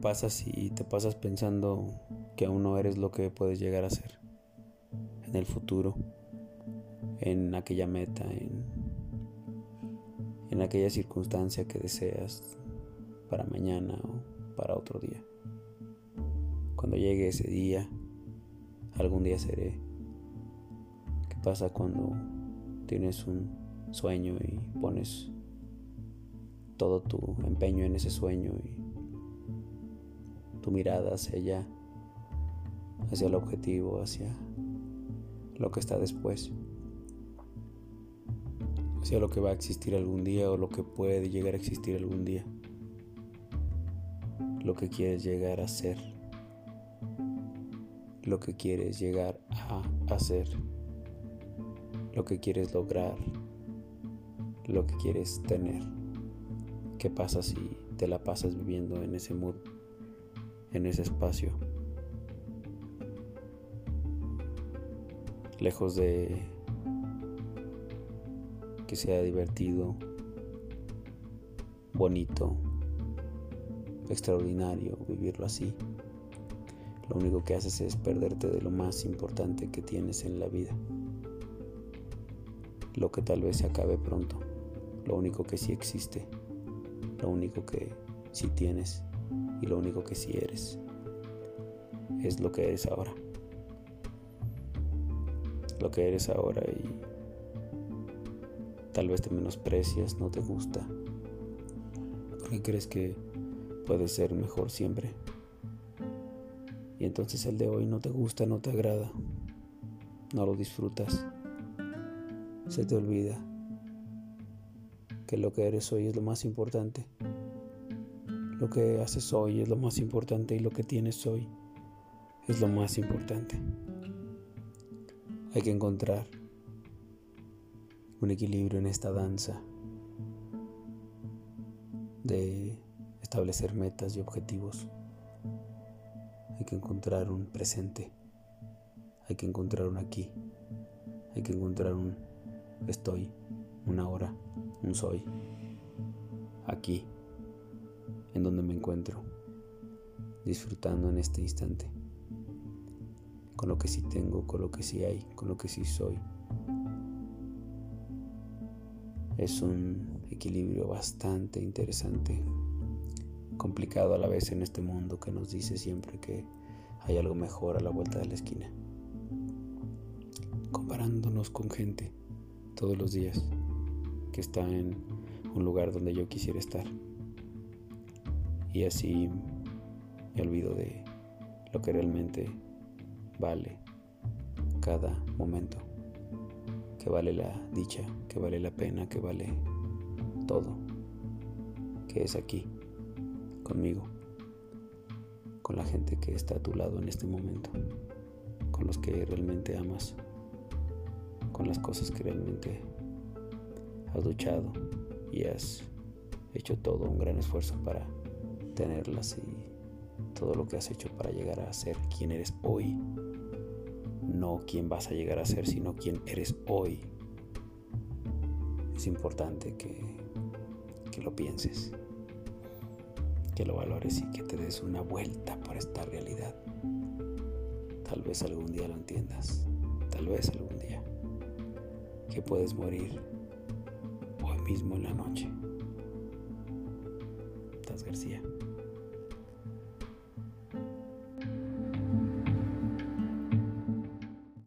pasa si te pasas pensando que aún no eres lo que puedes llegar a ser en el futuro, en aquella meta, en, en aquella circunstancia que deseas para mañana o para otro día? Cuando llegue ese día, algún día seré. ¿Qué pasa cuando tienes un sueño y pones todo tu empeño en ese sueño y tu mirada hacia allá, hacia el objetivo, hacia lo que está después, hacia lo que va a existir algún día o lo que puede llegar a existir algún día, lo que quieres llegar a ser, lo que quieres llegar a hacer, lo que quieres lograr, lo que quieres tener. ¿Qué pasa si te la pasas viviendo en ese mood, en ese espacio? Lejos de que sea divertido, bonito, extraordinario vivirlo así. Lo único que haces es perderte de lo más importante que tienes en la vida. Lo que tal vez se acabe pronto. Lo único que sí existe lo único que sí tienes y lo único que sí eres es lo que eres ahora. Lo que eres ahora y tal vez te menosprecias, no te gusta, porque crees que puedes ser mejor siempre. Y entonces el de hoy no te gusta, no te agrada, no lo disfrutas, se te olvida que lo que eres hoy es lo más importante. Lo que haces hoy es lo más importante y lo que tienes hoy es lo más importante. Hay que encontrar un equilibrio en esta danza de establecer metas y objetivos. Hay que encontrar un presente. Hay que encontrar un aquí. Hay que encontrar un estoy, una hora un soy, aquí, en donde me encuentro, disfrutando en este instante, con lo que sí tengo, con lo que sí hay, con lo que sí soy. Es un equilibrio bastante interesante, complicado a la vez en este mundo que nos dice siempre que hay algo mejor a la vuelta de la esquina. Comparándonos con gente todos los días que está en un lugar donde yo quisiera estar. Y así me olvido de lo que realmente vale cada momento, que vale la dicha, que vale la pena, que vale todo, que es aquí, conmigo, con la gente que está a tu lado en este momento, con los que realmente amas, con las cosas que realmente has luchado y has hecho todo un gran esfuerzo para tenerlas y todo lo que has hecho para llegar a ser quien eres hoy. No quien vas a llegar a ser, sino quien eres hoy. Es importante que, que lo pienses, que lo valores y que te des una vuelta por esta realidad. Tal vez algún día lo entiendas, tal vez algún día, que puedes morir mismo en la noche. Taz García.